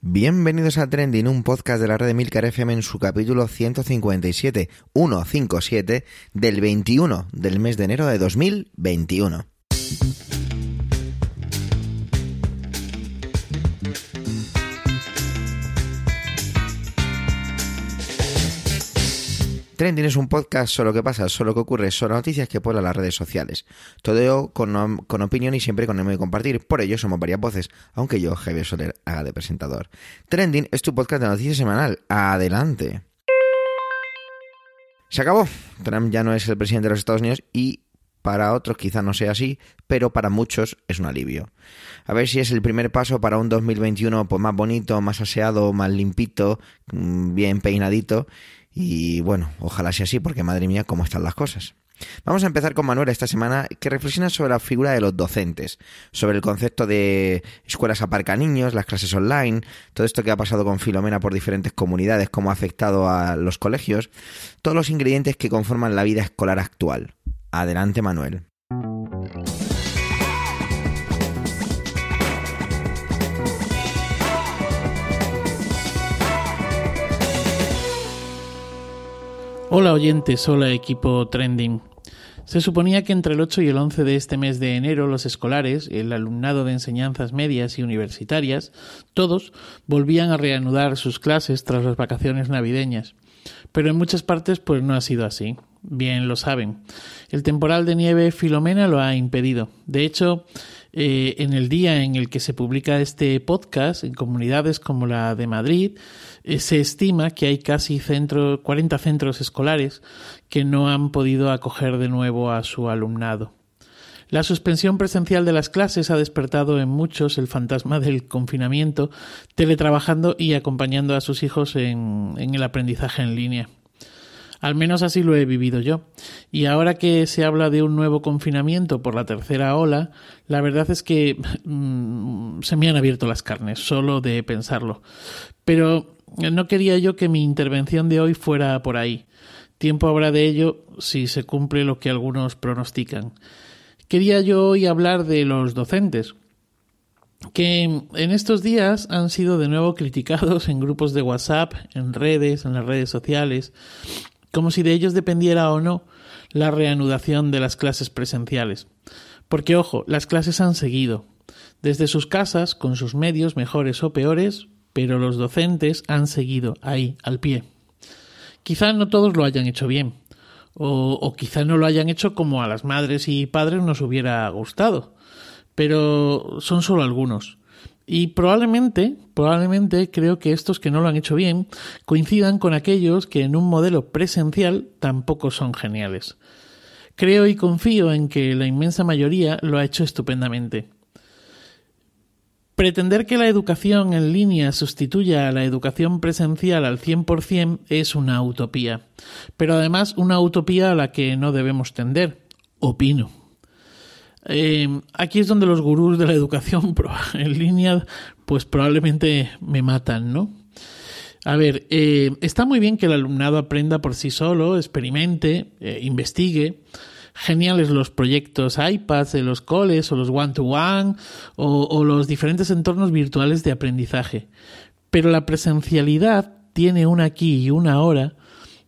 Bienvenidos a Trending, un podcast de la red de Milcar FM en su capítulo 157, 157, del 21 del mes de enero de 2021. Trending es un podcast solo que pasa, solo que ocurre, solo noticias que pueblan las redes sociales. Todo con, con opinión y siempre con ánimo de compartir. Por ello somos varias voces, aunque yo, Javier Soler, haga de presentador. Trending es tu podcast de noticias semanal. Adelante. Se acabó. Trump ya no es el presidente de los Estados Unidos y para otros quizá no sea así, pero para muchos es un alivio. A ver si es el primer paso para un 2021 pues más bonito, más aseado, más limpito, mm, bien peinadito y bueno, ojalá sea así porque madre mía, cómo están las cosas. Vamos a empezar con Manuel esta semana que reflexiona sobre la figura de los docentes, sobre el concepto de escuelas aparca niños, las clases online, todo esto que ha pasado con Filomena por diferentes comunidades, cómo ha afectado a los colegios, todos los ingredientes que conforman la vida escolar actual. Adelante Manuel. Hola oyentes, hola equipo Trending. Se suponía que entre el 8 y el 11 de este mes de enero los escolares, el alumnado de enseñanzas medias y universitarias, todos volvían a reanudar sus clases tras las vacaciones navideñas. Pero en muchas partes pues no ha sido así. Bien lo saben. El temporal de nieve Filomena lo ha impedido. De hecho, eh, en el día en el que se publica este podcast, en comunidades como la de Madrid, eh, se estima que hay casi centro, 40 centros escolares que no han podido acoger de nuevo a su alumnado. La suspensión presencial de las clases ha despertado en muchos el fantasma del confinamiento, teletrabajando y acompañando a sus hijos en, en el aprendizaje en línea. Al menos así lo he vivido yo. Y ahora que se habla de un nuevo confinamiento por la tercera ola, la verdad es que mm, se me han abierto las carnes, solo de pensarlo. Pero no quería yo que mi intervención de hoy fuera por ahí. Tiempo habrá de ello si se cumple lo que algunos pronostican. Quería yo hoy hablar de los docentes, que en estos días han sido de nuevo criticados en grupos de WhatsApp, en redes, en las redes sociales, como si de ellos dependiera o no la reanudación de las clases presenciales. Porque, ojo, las clases han seguido, desde sus casas, con sus medios mejores o peores, pero los docentes han seguido ahí, al pie. Quizá no todos lo hayan hecho bien, o, quizá no lo hayan hecho como a las madres y padres nos hubiera gustado, pero son solo algunos. Y probablemente, probablemente creo que estos que no lo han hecho bien coincidan con aquellos que en un modelo presencial tampoco son geniales. Creo y confío en que la inmensa mayoría lo ha hecho estupendamente. Pretender que la educación en línea sustituya a la educación presencial al 100% es una utopía, pero además una utopía a la que no debemos tender, opino. Eh, aquí es donde los gurús de la educación en línea, pues probablemente me matan, ¿no? A ver, eh, está muy bien que el alumnado aprenda por sí solo, experimente, eh, investigue. Geniales los proyectos iPads de los coles o los one-to-one o los diferentes entornos virtuales de aprendizaje. Pero la presencialidad tiene una aquí y una ahora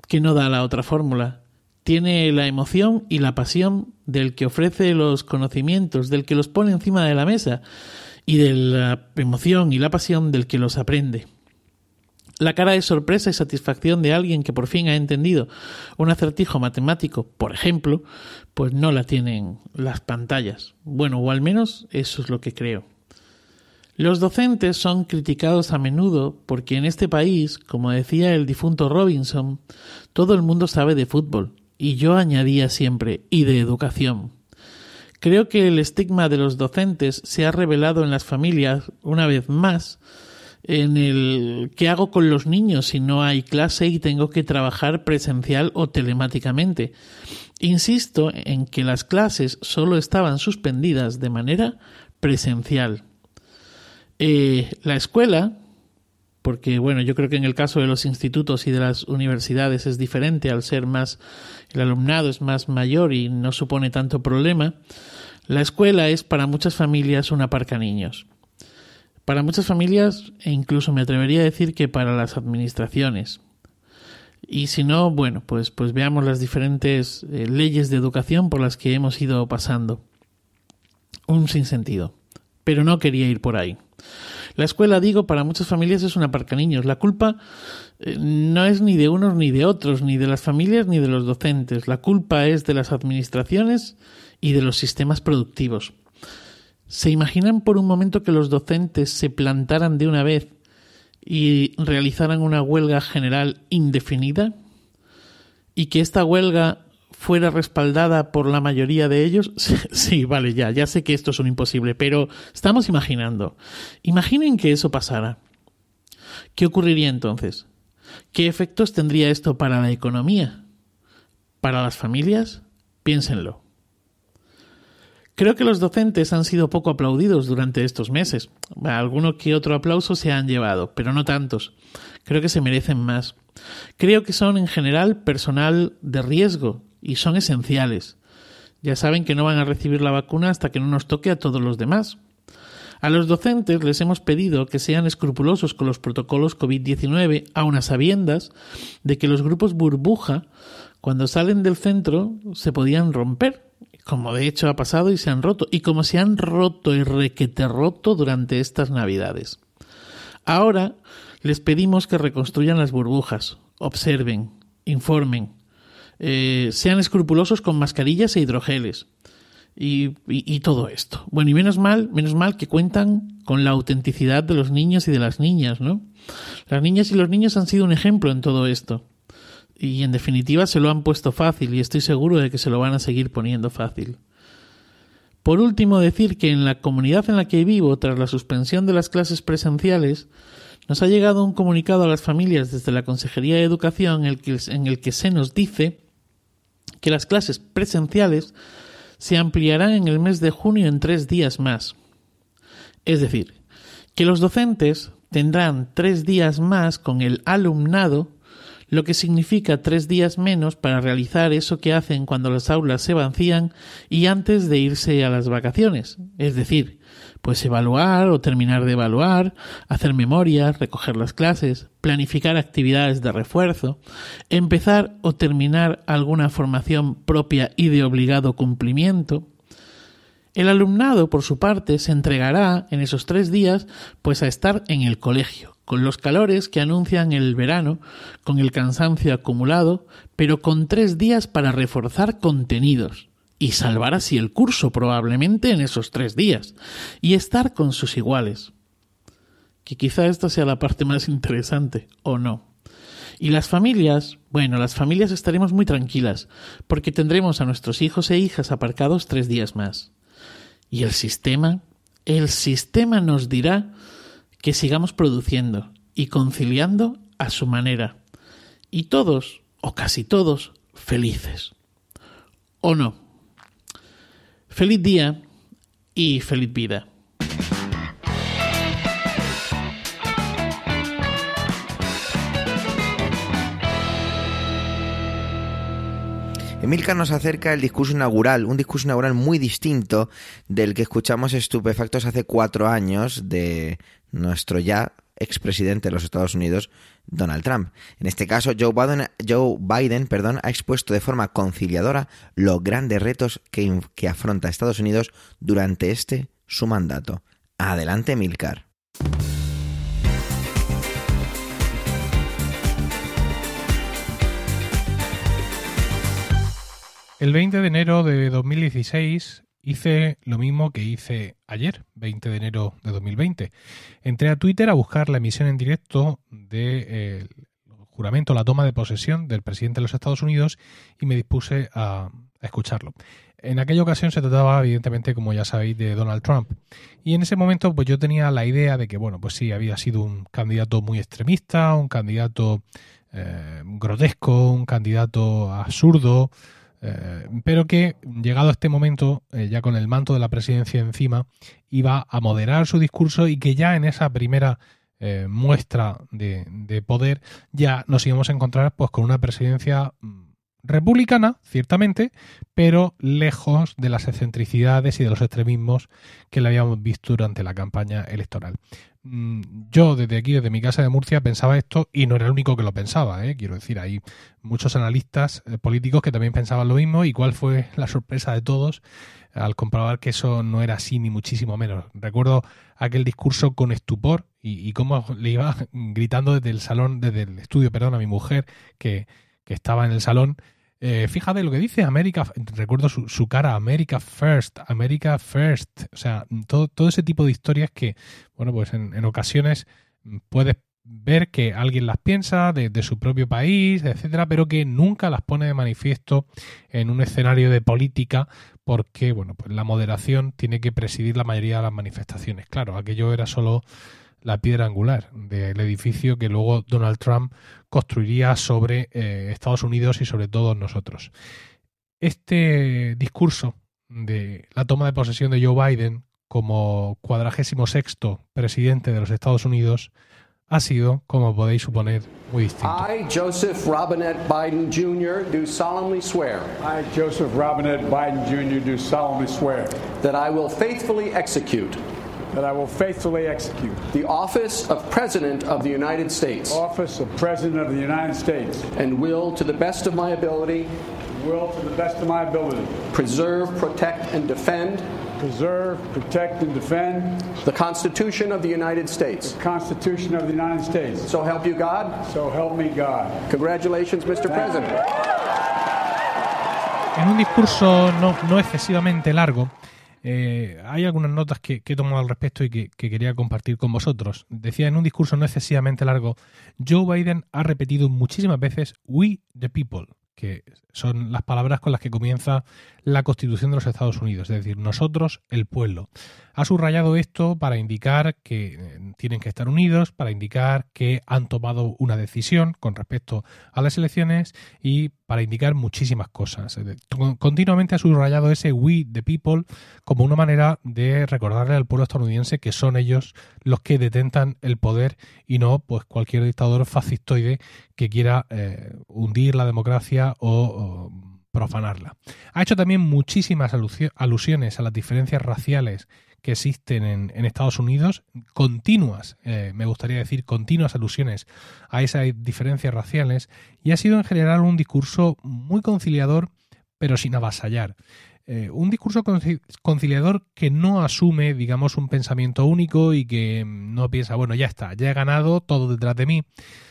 que no da la otra fórmula tiene la emoción y la pasión del que ofrece los conocimientos, del que los pone encima de la mesa y de la emoción y la pasión del que los aprende. La cara de sorpresa y satisfacción de alguien que por fin ha entendido un acertijo matemático, por ejemplo, pues no la tienen las pantallas. Bueno, o al menos eso es lo que creo. Los docentes son criticados a menudo porque en este país, como decía el difunto Robinson, todo el mundo sabe de fútbol, y yo añadía siempre, y de educación. Creo que el estigma de los docentes se ha revelado en las familias una vez más en el qué hago con los niños si no hay clase y tengo que trabajar presencial o telemáticamente. Insisto en que las clases solo estaban suspendidas de manera presencial. Eh, la escuela, porque bueno, yo creo que en el caso de los institutos y de las universidades es diferente al ser más el alumnado es más mayor y no supone tanto problema. La escuela es para muchas familias una parca niños. Para muchas familias, e incluso me atrevería a decir que para las administraciones. Y si no, bueno, pues, pues veamos las diferentes eh, leyes de educación por las que hemos ido pasando. Un sinsentido. Pero no quería ir por ahí. La escuela, digo, para muchas familias es una parca niños. La culpa eh, no es ni de unos ni de otros, ni de las familias ni de los docentes. La culpa es de las administraciones y de los sistemas productivos. ¿Se imaginan por un momento que los docentes se plantaran de una vez y realizaran una huelga general indefinida? ¿Y que esta huelga fuera respaldada por la mayoría de ellos? Sí, vale, ya, ya sé que esto es un imposible, pero estamos imaginando. Imaginen que eso pasara. ¿Qué ocurriría entonces? ¿Qué efectos tendría esto para la economía? ¿Para las familias? Piénsenlo. Creo que los docentes han sido poco aplaudidos durante estos meses. Alguno que otro aplauso se han llevado, pero no tantos. Creo que se merecen más. Creo que son en general personal de riesgo y son esenciales. Ya saben que no van a recibir la vacuna hasta que no nos toque a todos los demás. A los docentes les hemos pedido que sean escrupulosos con los protocolos COVID-19, a unas sabiendas de que los grupos burbuja, cuando salen del centro, se podían romper como de hecho ha pasado y se han roto, y como se han roto y requete roto durante estas navidades. Ahora les pedimos que reconstruyan las burbujas, observen, informen, eh, sean escrupulosos con mascarillas e hidrogeles. Y, todo esto. Bueno, y menos mal, menos mal que cuentan con la autenticidad de los niños y de las niñas, ¿no? Las niñas y los niños han sido un ejemplo en todo esto y en definitiva se lo han puesto fácil y estoy seguro de que se lo van a seguir poniendo fácil. Por último, decir que en la comunidad en la que vivo, tras la suspensión de las clases presenciales, nos ha llegado un comunicado a las familias desde la Consejería de Educación en el que se nos dice que las clases presenciales se ampliarán en el mes de junio en tres días más. Es decir, que los docentes tendrán tres días más con el alumnado lo que significa tres días menos para realizar eso que hacen cuando las aulas se vacían y antes de irse a las vacaciones, es decir, pues evaluar o terminar de evaluar, hacer memorias, recoger las clases, planificar actividades de refuerzo, empezar o terminar alguna formación propia y de obligado cumplimiento, el alumnado, por su parte, se entregará en esos tres días pues a estar en el colegio, con los calores que anuncian el verano, con el cansancio acumulado, pero con tres días para reforzar contenidos y salvar así el curso probablemente en esos tres días, y estar con sus iguales. Que quizá esta sea la parte más interesante, o no. Y las familias, bueno, las familias estaremos muy tranquilas, porque tendremos a nuestros hijos e hijas aparcados tres días más. Y el sistema, el sistema nos dirá que sigamos produciendo y conciliando a su manera. Y todos, o casi todos, felices. ¿O no? Feliz día y feliz vida. Emilcar nos acerca el discurso inaugural, un discurso inaugural muy distinto del que escuchamos estupefactos hace cuatro años de nuestro ya expresidente de los Estados Unidos, Donald Trump. En este caso, Joe Biden, Joe Biden perdón, ha expuesto de forma conciliadora los grandes retos que, que afronta Estados Unidos durante este su mandato. Adelante, Milcar. El 20 de enero de 2016 hice lo mismo que hice ayer, 20 de enero de 2020. Entré a Twitter a buscar la emisión en directo del de, juramento, la toma de posesión del presidente de los Estados Unidos y me dispuse a, a escucharlo. En aquella ocasión se trataba, evidentemente, como ya sabéis, de Donald Trump. Y en ese momento, pues yo tenía la idea de que, bueno, pues sí, había sido un candidato muy extremista, un candidato eh, grotesco, un candidato absurdo, eh, pero que llegado a este momento, eh, ya con el manto de la presidencia encima, iba a moderar su discurso y que ya en esa primera eh, muestra de, poder ya nos íbamos a encontrar pues con una presidencia mm, republicana, ciertamente, pero lejos de las excentricidades y de los extremismos que le habíamos visto durante la campaña electoral. Mm, yo desde aquí, desde mi casa de Murcia, pensaba esto y no era el único que lo pensaba. ¿eh? Quiero decir, hay muchos analistas eh, políticos que también pensaban lo mismo y cuál fue la sorpresa de todos al comprobar que eso no era así ni muchísimo menos. Recuerdo aquel discurso con estupor y, y cómo le iba gritando desde el salón, desde el estudio, perdón, a mi mujer que que estaba en el salón, eh, fíjate lo que dice América, recuerdo su, cara, America First, America First, o sea, todo, todo ese tipo de historias que, bueno, pues en, ocasiones puedes ver que alguien las piensa de, su propio país, etcétera, pero que nunca las pone de manifiesto en un escenario de política porque, bueno, pues la moderación tiene que presidir la mayoría de las manifestaciones. Claro, aquello era solo la piedra angular del edificio que luego Donald Trump construiría sobre eh, Estados Unidos y sobre todos nosotros. Este discurso de la toma de posesión de Joe Biden como cuadragésimo sexto presidente de los Estados Unidos ha sido, como podéis suponer, muy distinto. I, Joseph Robinette Biden Jr., do solemnly swear. I, Joseph Robinette Biden Jr., do solemnly swear. That I will faithfully execute. That I will faithfully execute. The office of President of the United States. Office of President of the United States. And will, to the best of my ability. Will, to the best of my ability. Preserve, protect, and defend. Preserve, protect, and defend. The Constitution of the United States. The Constitution of the United States. So help you God. So help me God. Congratulations, Mr. President. En un discurso no, no excesivamente largo, Eh, hay algunas notas que, he tomado al respecto y que, que, quería compartir con vosotros. Decía en un discurso no excesivamente largo, Joe Biden ha repetido muchísimas veces We the People, que son las palabras con las que comienza la Constitución de los Estados Unidos, es decir, nosotros, el pueblo. Ha subrayado esto para indicar que eh, tienen que estar unidos, para indicar que han tomado una decisión con respecto a las elecciones y para indicar muchísimas cosas. Continuamente ha subrayado ese we the people como una manera de recordarle al pueblo estadounidense que son ellos los que detentan el poder y no pues cualquier dictador fascistoide que quiera eh, hundir la democracia o profanarla. Ha hecho también muchísimas alusiones a las diferencias raciales que existen en, Estados Unidos, continuas, eh, me gustaría decir, continuas alusiones a esas diferencias raciales, y ha sido en general un discurso muy conciliador, pero sin avasallar. Eh, un discurso conciliador que no asume, digamos, un pensamiento único y que no piensa, bueno, ya está, ya he ganado todo detrás de mí,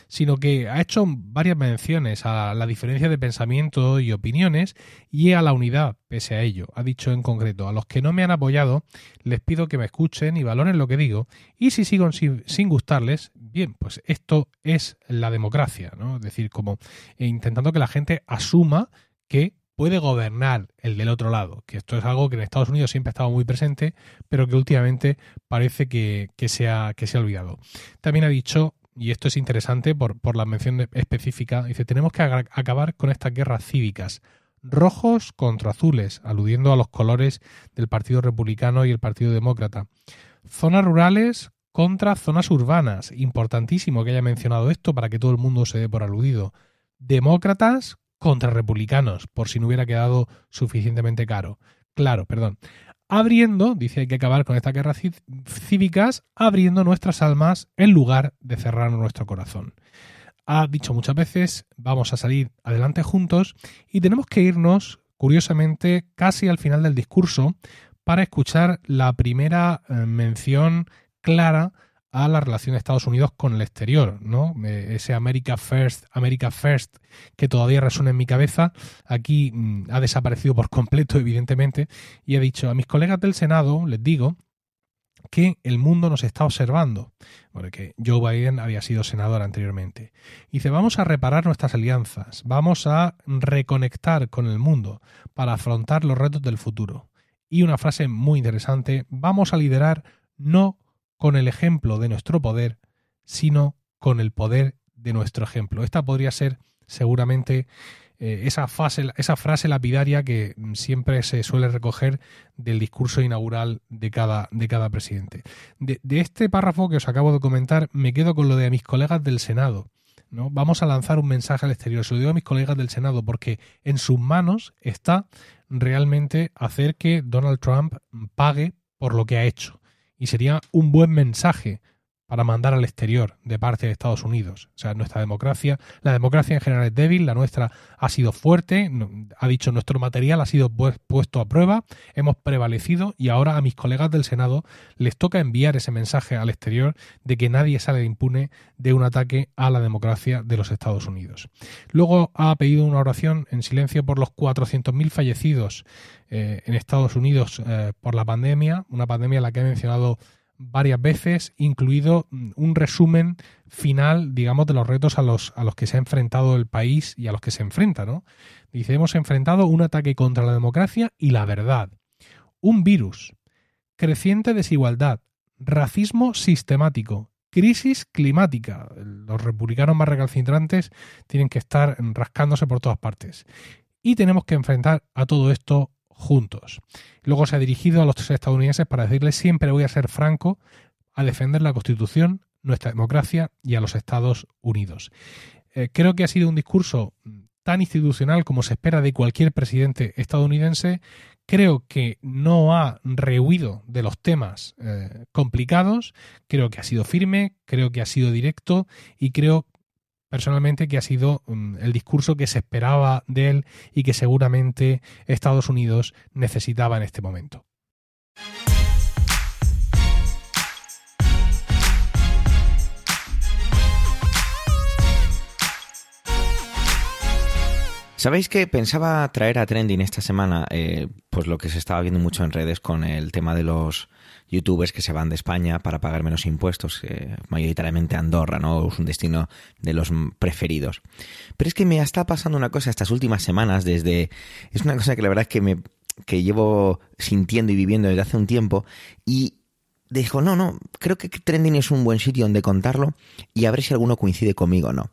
sino que ha hecho varias menciones a la diferencia de pensamiento y opiniones y a la unidad pese a ello. Ha dicho en concreto, a los que no me han apoyado, les pido que me escuchen y valoren lo que digo, y si sigo sin, gustarles, bien, pues esto es la democracia, ¿no? Es decir, como intentando que la gente asuma que puede gobernar el del otro lado, que esto es algo que en Estados Unidos siempre ha estado muy presente, pero que últimamente parece que, que, se, ha, que se ha olvidado. También ha dicho y esto es interesante por, por la mención específica, dice, tenemos que acabar con estas guerras cívicas, rojos contra azules, aludiendo a los colores del Partido Republicano y el Partido Demócrata. Zonas rurales contra zonas urbanas, importantísimo que haya mencionado esto para que todo el mundo se dé por aludido. Demócratas contra republicanos, por si no hubiera quedado suficientemente caro. Claro, perdón abriendo, dice hay que acabar con estas guerras cívicas, abriendo nuestras almas en lugar de cerrar nuestro corazón. Ha dicho muchas veces, vamos a salir adelante juntos y tenemos que irnos, curiosamente, casi al final del discurso para escuchar la primera eh, mención clara a la relación de Estados Unidos con el exterior, ¿no? Ese America First, America First que todavía resuena en mi cabeza, aquí mm, ha desaparecido por completo, evidentemente, y he dicho a mis colegas del Senado, les digo que el mundo nos está observando, porque Joe Biden había sido senador anteriormente. Y dice, vamos a reparar nuestras alianzas, vamos a reconectar con el mundo para afrontar los retos del futuro. Y una frase muy interesante, vamos a liderar no con el ejemplo de nuestro poder, sino con el poder de nuestro ejemplo. Esta podría ser seguramente eh, esa, esa frase lapidaria que siempre se suele recoger del discurso inaugural de cada, de cada presidente. De, de, este párrafo que os acabo de comentar, me quedo con lo de mis colegas del Senado. ¿no? Vamos a lanzar un mensaje al exterior. Se lo digo a mis colegas del Senado porque en sus manos está realmente hacer que Donald Trump pague por lo que ha hecho. Y sería un buen mensaje para mandar al exterior de parte de Estados Unidos. O sea, nuestra democracia, la democracia en general es débil, la nuestra ha sido fuerte, ha dicho nuestro material ha sido puesto a prueba, hemos prevalecido y ahora a mis colegas del Senado les toca enviar ese mensaje al exterior de que nadie sale impune de un ataque a la democracia de los Estados Unidos. Luego ha pedido una oración en silencio por los 400.000 fallecidos eh, en Estados Unidos eh, por la pandemia, una pandemia en la que ha mencionado varias veces, incluido mm, un resumen final, digamos, de los retos a los, a los que se ha enfrentado el país y a los que se enfrenta, ¿no? Dice, hemos enfrentado un ataque contra la democracia y la verdad, un virus, creciente desigualdad, racismo sistemático, crisis climática. Los republicanos más recalcitrantes tienen que estar rascándose por todas partes. Y tenemos que enfrentar a todo esto juntos. Luego se ha dirigido a los estadounidenses para decirles siempre voy a ser franco a defender la Constitución, nuestra democracia y a los Estados Unidos. Eh, creo que ha sido un discurso tan institucional como se espera de cualquier presidente estadounidense. Creo que no ha rehuido de los temas eh, complicados, creo que ha sido firme, creo que ha sido directo y creo personalmente que ha sido mm, el discurso que se esperaba de él y que seguramente Estados Unidos necesitaba en este momento. ¿Sabéis que pensaba traer a Trending esta semana eh, pues lo que se estaba viendo mucho en redes con el tema de los youtubers que se van de España para pagar menos impuestos, mayoritariamente Andorra, ¿no? Es un destino de los preferidos. Pero es que me está pasando una cosa estas últimas semanas desde... Es una cosa que la verdad es que me que llevo sintiendo y viviendo desde hace un tiempo y dijo, no, no, creo que Trending es un buen sitio donde contarlo y a ver si alguno coincide conmigo o no.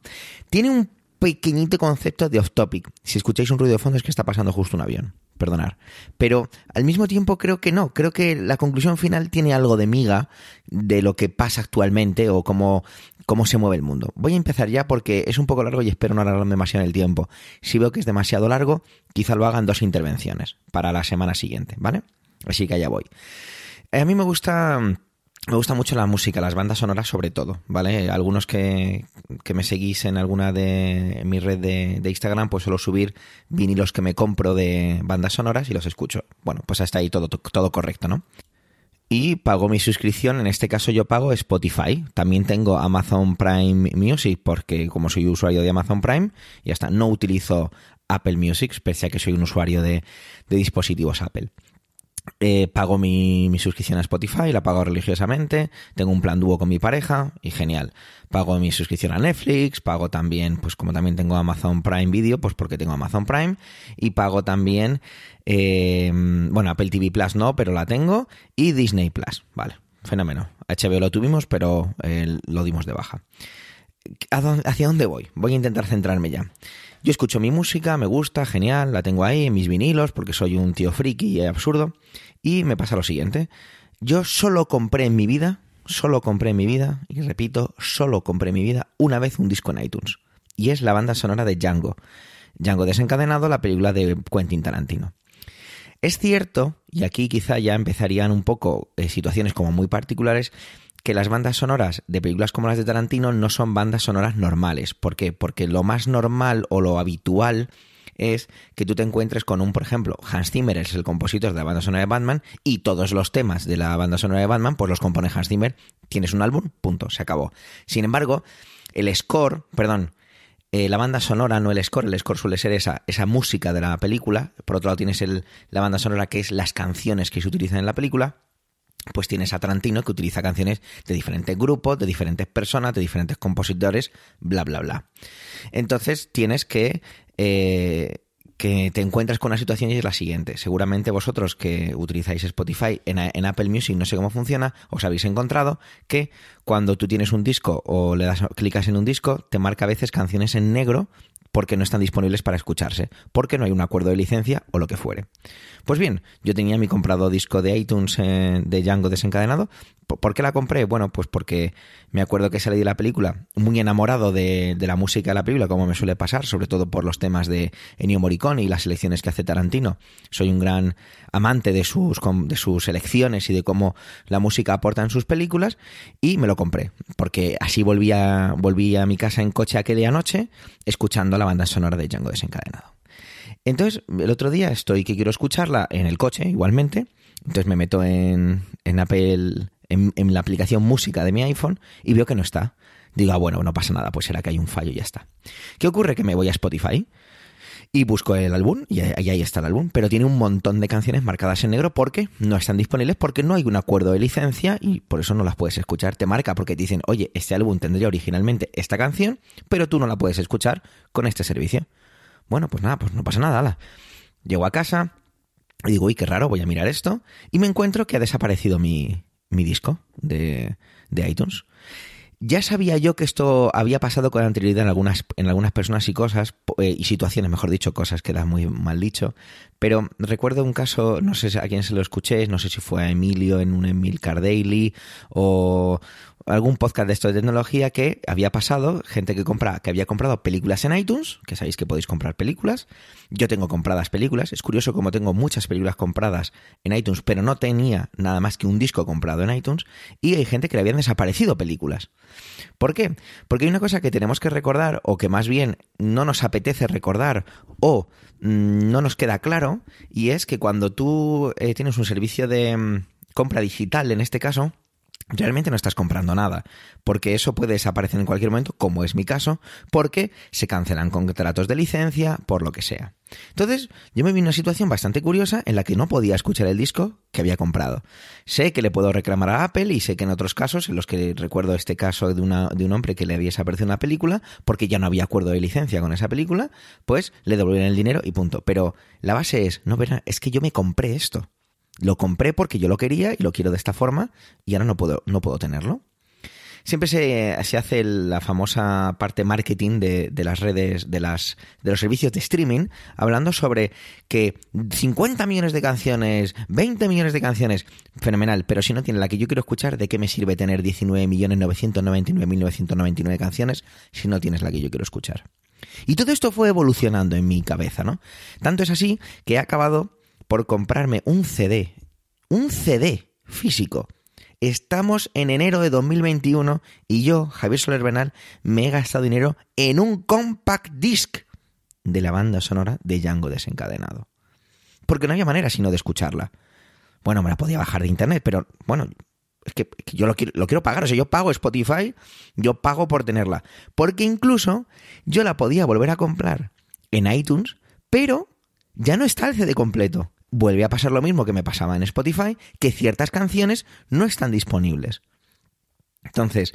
Tiene un pequeñito concepto de off topic. Si escucháis un ruido de fondo es que está pasando justo un avión. Perdonar. Pero al mismo tiempo creo que no. Creo que la conclusión final tiene algo de miga de lo que pasa actualmente o cómo, cómo se mueve el mundo. Voy a empezar ya porque es un poco largo y espero no alargarme demasiado en el tiempo. Si veo que es demasiado largo, quizá lo hagan dos intervenciones para la semana siguiente, ¿vale? Así que allá voy. A mí me gusta me gusta mucho la música, las bandas sonoras sobre todo, ¿vale? Algunos que, que me seguís en alguna de mi red de, Instagram, pues suelo subir vinilos que me compro de bandas sonoras y los escucho. Bueno, pues hasta ahí todo, todo correcto, ¿no? Y pago mi suscripción, en este caso yo pago Spotify. También tengo Amazon Prime Music, porque como soy usuario de Amazon Prime, y hasta no utilizo Apple Music, pese a que soy un usuario de, de dispositivos Apple. Eh, pago mi, suscripción a Spotify, la pago religiosamente, tengo un plan dúo con mi pareja y genial. Pago mi suscripción a Netflix, pago también, pues como también tengo Amazon Prime Video, pues porque tengo Amazon Prime, y pago también, eh, bueno, Apple TV Plus no, pero la tengo, y Disney Plus, vale, fenómeno. HBO lo tuvimos, pero eh, lo dimos de baja. ¿Hacia dónde voy? Voy a intentar centrarme ya. Yo escucho mi música, me gusta, genial, la tengo ahí en mis vinilos porque soy un tío friki y absurdo. Y me pasa lo siguiente. Yo solo compré en mi vida, solo compré en mi vida, y repito, solo compré en mi vida una vez un disco en iTunes. Y es la banda sonora de Django. Django desencadenado, la película de Quentin Tarantino. Es cierto, y aquí quizá ya empezarían un poco eh, situaciones como muy particulares, que las bandas sonoras de películas como las de Tarantino no son bandas sonoras normales. ¿Por qué? Porque lo más normal o lo habitual es que tú te encuentres con un, por ejemplo, Hans Zimmer es el compositor de la banda sonora de Batman y todos los temas de la banda sonora de Batman pues los compone Hans Zimmer. Tienes un álbum, punto, se acabó. Sin embargo, el score, perdón, eh, la banda sonora, no el score, el score suele ser esa, esa música de la película. Por otro lado tienes el, la banda sonora que es las canciones que se utilizan en la película pues tienes a Tarantino que utiliza canciones de diferentes grupos, de diferentes personas, de diferentes compositores, bla, bla, bla. Entonces tienes que... Eh, que te encuentras con una situación y es la siguiente. Seguramente vosotros que utilizáis Spotify en, en, Apple Music, no sé cómo funciona, os habéis encontrado que cuando tú tienes un disco o le das clicas en un disco, te marca a veces canciones en negro porque no están disponibles para escucharse, porque no hay un acuerdo de licencia o lo que fuere. Pues bien, yo tenía mi comprado disco de iTunes eh, de Django desencadenado. ¿Por qué la compré? Bueno, pues porque me acuerdo que salí de la película muy enamorado de, la música de la película, como me suele pasar, sobre todo por los temas de Ennio Morricone y las selecciones que hace Tarantino. Soy un gran amante de sus, de sus selecciones y de cómo la música aporta en sus películas y me lo compré, porque así volví a, volví a mi casa en coche aquella noche escuchando la banda sonora de Django desencadenado. Entonces, el otro día estoy que quiero escucharla en el coche, igualmente. Entonces me meto en, en Apple, en, la aplicación música de mi iPhone y veo que no está. Digo, ah, bueno, no pasa nada, pues será que hay un fallo y ya está. ¿Qué ocurre? Que me voy a Spotify y busco el álbum y ahí está el álbum, pero tiene un montón de canciones marcadas en negro porque no están disponibles porque no hay un acuerdo de licencia y por eso no las puedes escuchar. Te marca porque te dicen, oye, este álbum tendría originalmente esta canción, pero tú no la puedes escuchar con este servicio. Bueno, pues nada, pues no pasa nada. Ala. Llego a casa y digo, uy, qué raro, voy a mirar esto y me encuentro que ha desaparecido mi, mi disco de, de iTunes. Ya sabía yo que esto había pasado con anterioridad en algunas, en algunas personas y cosas, eh, y situaciones, mejor dicho, cosas queda muy mal dicho, pero recuerdo un caso, no sé a quién se lo escuché, no sé si fue a Emilio en un Emilcar Daily o algún podcast de esto de tecnología que había pasado, gente que compra, que había comprado películas en iTunes, que sabéis que podéis comprar películas. Yo tengo compradas películas, es curioso como tengo muchas películas compradas en iTunes, pero no tenía nada más que un disco comprado en iTunes, y hay gente que le habían desaparecido películas. ¿Por qué? Porque hay una cosa que tenemos que recordar, o que más bien no nos apetece recordar, o mmm, no nos queda claro, y es que cuando tú eh, tienes un servicio de mmm, compra digital, en este caso, realmente no estás comprando nada, porque eso puede desaparecer en cualquier momento, como es mi caso, porque se cancelan contratos de licencia, por lo que sea. Entonces, yo me vi en una situación bastante curiosa en la que no podía escuchar el disco que había comprado. Sé que le puedo reclamar a Apple y sé que en otros casos, en los que recuerdo este caso de, una, de un hombre que le había desaparecido una película, porque ya no había acuerdo de licencia con esa película, pues le devolvieron el dinero y punto. Pero la base es, no, verá, es que yo me compré esto. Lo compré porque yo lo quería y lo quiero de esta forma y ahora no puedo, no puedo tenerlo. Siempre se, se hace la famosa parte marketing de, de, las redes, de, las, de los servicios de streaming, hablando sobre que 50 millones de canciones, 20 millones de canciones, fenomenal, pero si no tiene la que yo quiero escuchar, ¿de qué me sirve tener 19.999.999 canciones si no tienes la que yo quiero escuchar? Y todo esto fue evolucionando en mi cabeza, ¿no? Tanto es así que he acabado por comprarme un CD, un CD físico. Estamos en enero de 2021 y yo, Javier Soler Bernal, me he gastado dinero en un compact disc de la banda sonora de Django desencadenado. Porque no había manera sino de escucharla. Bueno, me la podía bajar de internet, pero bueno, es que, yo lo quiero, lo quiero pagar. O sea, yo pago Spotify, yo pago por tenerla. Porque incluso yo la podía volver a comprar en iTunes, pero ya no está el CD completo vuelve a pasar lo mismo que me pasaba en Spotify, que ciertas canciones no están disponibles. Entonces,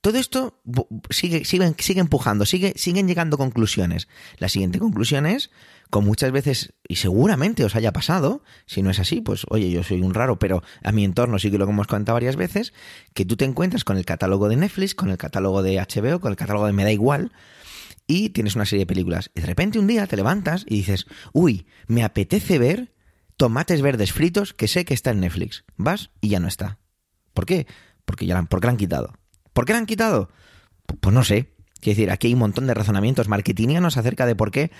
todo esto sigue, sigue, sigue empujando, sigue, siguen llegando conclusiones. La siguiente conclusión es, con muchas veces, y seguramente os haya pasado, si no es así, pues oye, yo soy un raro, pero a mi entorno sí que lo hemos contado varias veces, que tú te encuentras con el catálogo de Netflix, con el catálogo de HBO, con el catálogo de Me da igual, y tienes una serie de películas. Y de repente un día te levantas y dices, uy, me apetece ver tomates verdes fritos que sé que está en Netflix. Vas y ya no está. ¿Por qué? Porque ya la, porque la han quitado. ¿Por qué la han quitado? Pues no sé. Quiero decir, aquí hay un montón de razonamientos marketingianos acerca de por qué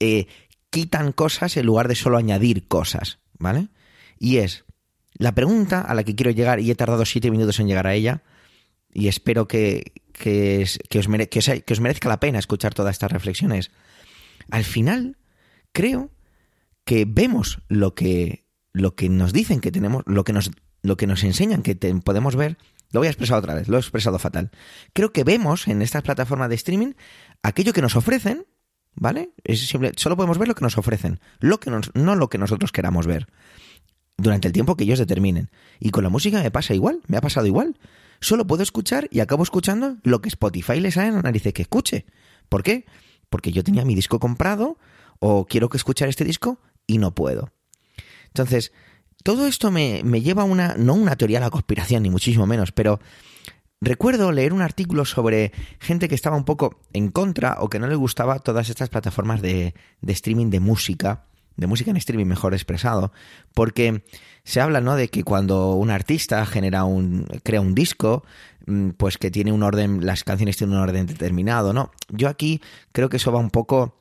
eh, quitan cosas en lugar de solo añadir cosas, ¿vale? Y es la pregunta a la que quiero llegar, y he tardado siete minutos en llegar a ella, y espero que, que, os, que os merezca la pena escuchar todas estas reflexiones. Al final, creo que vemos lo que, lo que nos dicen que tenemos, lo que nos, lo que nos enseñan que podemos ver, lo voy a expresar otra vez, lo he expresado fatal. Creo que vemos en estas plataformas de streaming aquello que nos ofrecen, ¿vale? Es simple, solo podemos ver lo que nos ofrecen, lo que nos, no lo que nosotros queramos ver, durante el tiempo que ellos determinen. Y con la música me pasa igual, me ha pasado igual. Solo puedo escuchar y acabo escuchando lo que Spotify les sale en la nariz que escuche. ¿Por qué? Porque yo tenía mi disco comprado o quiero que escuchar este disco y no puedo. Entonces, todo esto me, me lleva a una, no una teoría de la conspiración, ni muchísimo menos, pero recuerdo leer un artículo sobre gente que estaba un poco en contra o que no le gustaba todas estas plataformas de, de streaming de música, de música en streaming mejor expresado, porque se habla, ¿no? De que cuando un artista genera un, crea un disco, mm, pues que tiene un orden, las canciones tienen un orden determinado, ¿no? Yo aquí creo que eso va un poco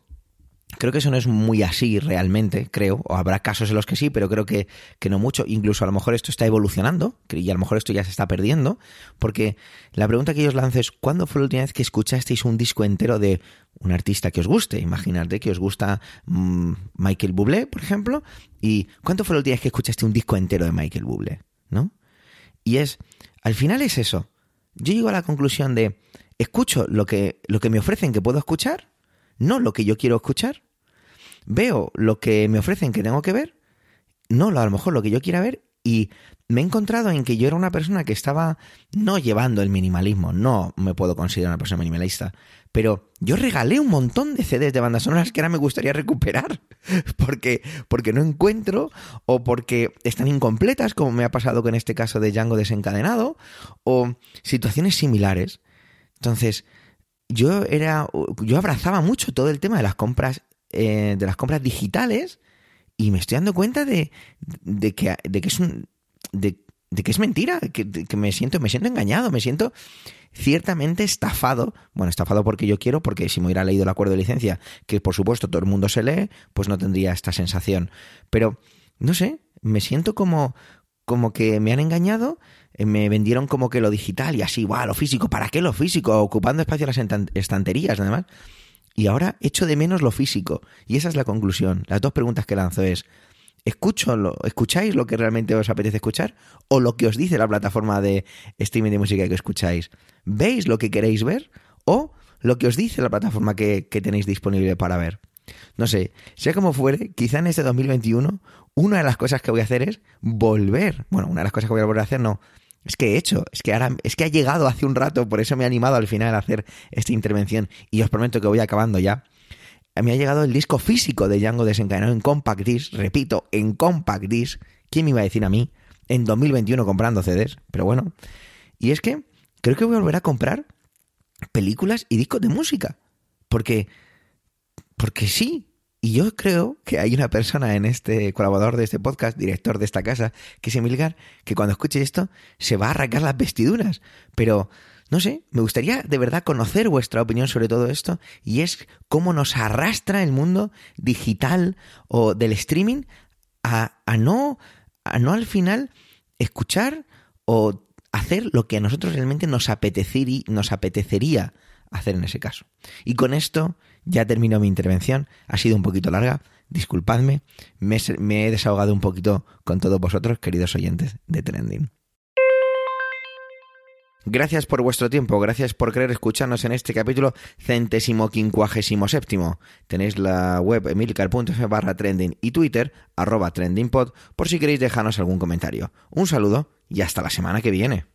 Creo que eso no es muy así realmente, creo, o habrá casos en los que sí, pero creo que, que, no mucho. Incluso a lo mejor esto está evolucionando y a lo mejor esto ya se está perdiendo, porque la pregunta que yo os lanzo es, ¿cuándo fue la última vez que escuchasteis un disco entero de un artista que os guste? Imaginad que os gusta mmm, Michael Bublé, por ejemplo, y ¿cuándo fue la última vez que escuchaste un disco entero de Michael Bublé? ¿No? Y es, al final es eso. Yo llego a la conclusión de, escucho lo que, lo que me ofrecen que puedo escuchar, no lo que yo quiero escuchar. Veo lo que me ofrecen que tengo que ver, no a lo mejor lo que yo quiera ver, y me he encontrado en que yo era una persona que estaba no llevando el minimalismo, no me puedo considerar una persona minimalista, pero yo regalé un montón de CDs de bandas sonoras que ahora me gustaría recuperar, porque, porque no encuentro o porque están incompletas, como me ha pasado con este caso de Django desencadenado, o situaciones similares. Entonces, yo era yo abrazaba mucho todo el tema de las compras eh, de las compras digitales y me estoy dando cuenta de, de que de que es un de, de que es mentira que, que, me siento me siento engañado me siento ciertamente estafado. Bueno estafado porque yo quiero porque si me hubiera leído el acuerdo de licencia que por supuesto todo el mundo se lee pues no tendría esta sensación. Pero no sé me siento como como que me han engañado me vendieron como que lo digital y así, guau, lo físico, ¿para qué lo físico? Ocupando espacio en las estanterías, además. Y ahora echo de menos lo físico. Y esa es la conclusión. Las dos preguntas que lanzo es, ¿escucho lo, ¿escucháis lo que realmente os apetece escuchar? ¿O lo que os dice la plataforma de streaming de música que escucháis? ¿Veis lo que queréis ver? ¿O lo que os dice la plataforma que, que tenéis disponible para ver? No sé, sea como fuere, quizá en este 2021 una de las cosas que voy a hacer es volver. Bueno, una de las cosas que voy a volver a hacer no, es que he hecho, es que ahora, es que ha llegado hace un rato, por eso me he animado al final a hacer esta intervención y os prometo que voy acabando ya. Me ha llegado el disco físico de Django desencadenado en Compact Disc, repito, en Compact Disc. ¿Quién me iba a decir a mí en 2021 comprando CDs? Pero bueno, y es que creo que voy a volver a comprar películas y discos de música. Porque, porque sí, y yo creo que hay una persona en este colaborador de este podcast, director de esta casa, que es Emilgar, que cuando escuche esto se va a arrancar las vestiduras. Pero, no sé, me gustaría de verdad conocer vuestra opinión sobre todo esto y es cómo nos arrastra el mundo digital o del streaming a, a no, a no al final escuchar o hacer lo que a nosotros realmente nos, apetecería, nos apetecería hacer en ese caso. Y con esto ya termino mi intervención. Ha sido un poquito larga. Disculpadme. Me, he desahogado un poquito con todos vosotros, queridos oyentes de Trending. Gracias por vuestro tiempo, gracias por querer escucharnos en este capítulo centésimo quincuagésimo séptimo. Tenéis la web emilcar.f barra trending y Twitter arroba trendingpod por si queréis dejarnos algún comentario. Un saludo y hasta la semana que viene.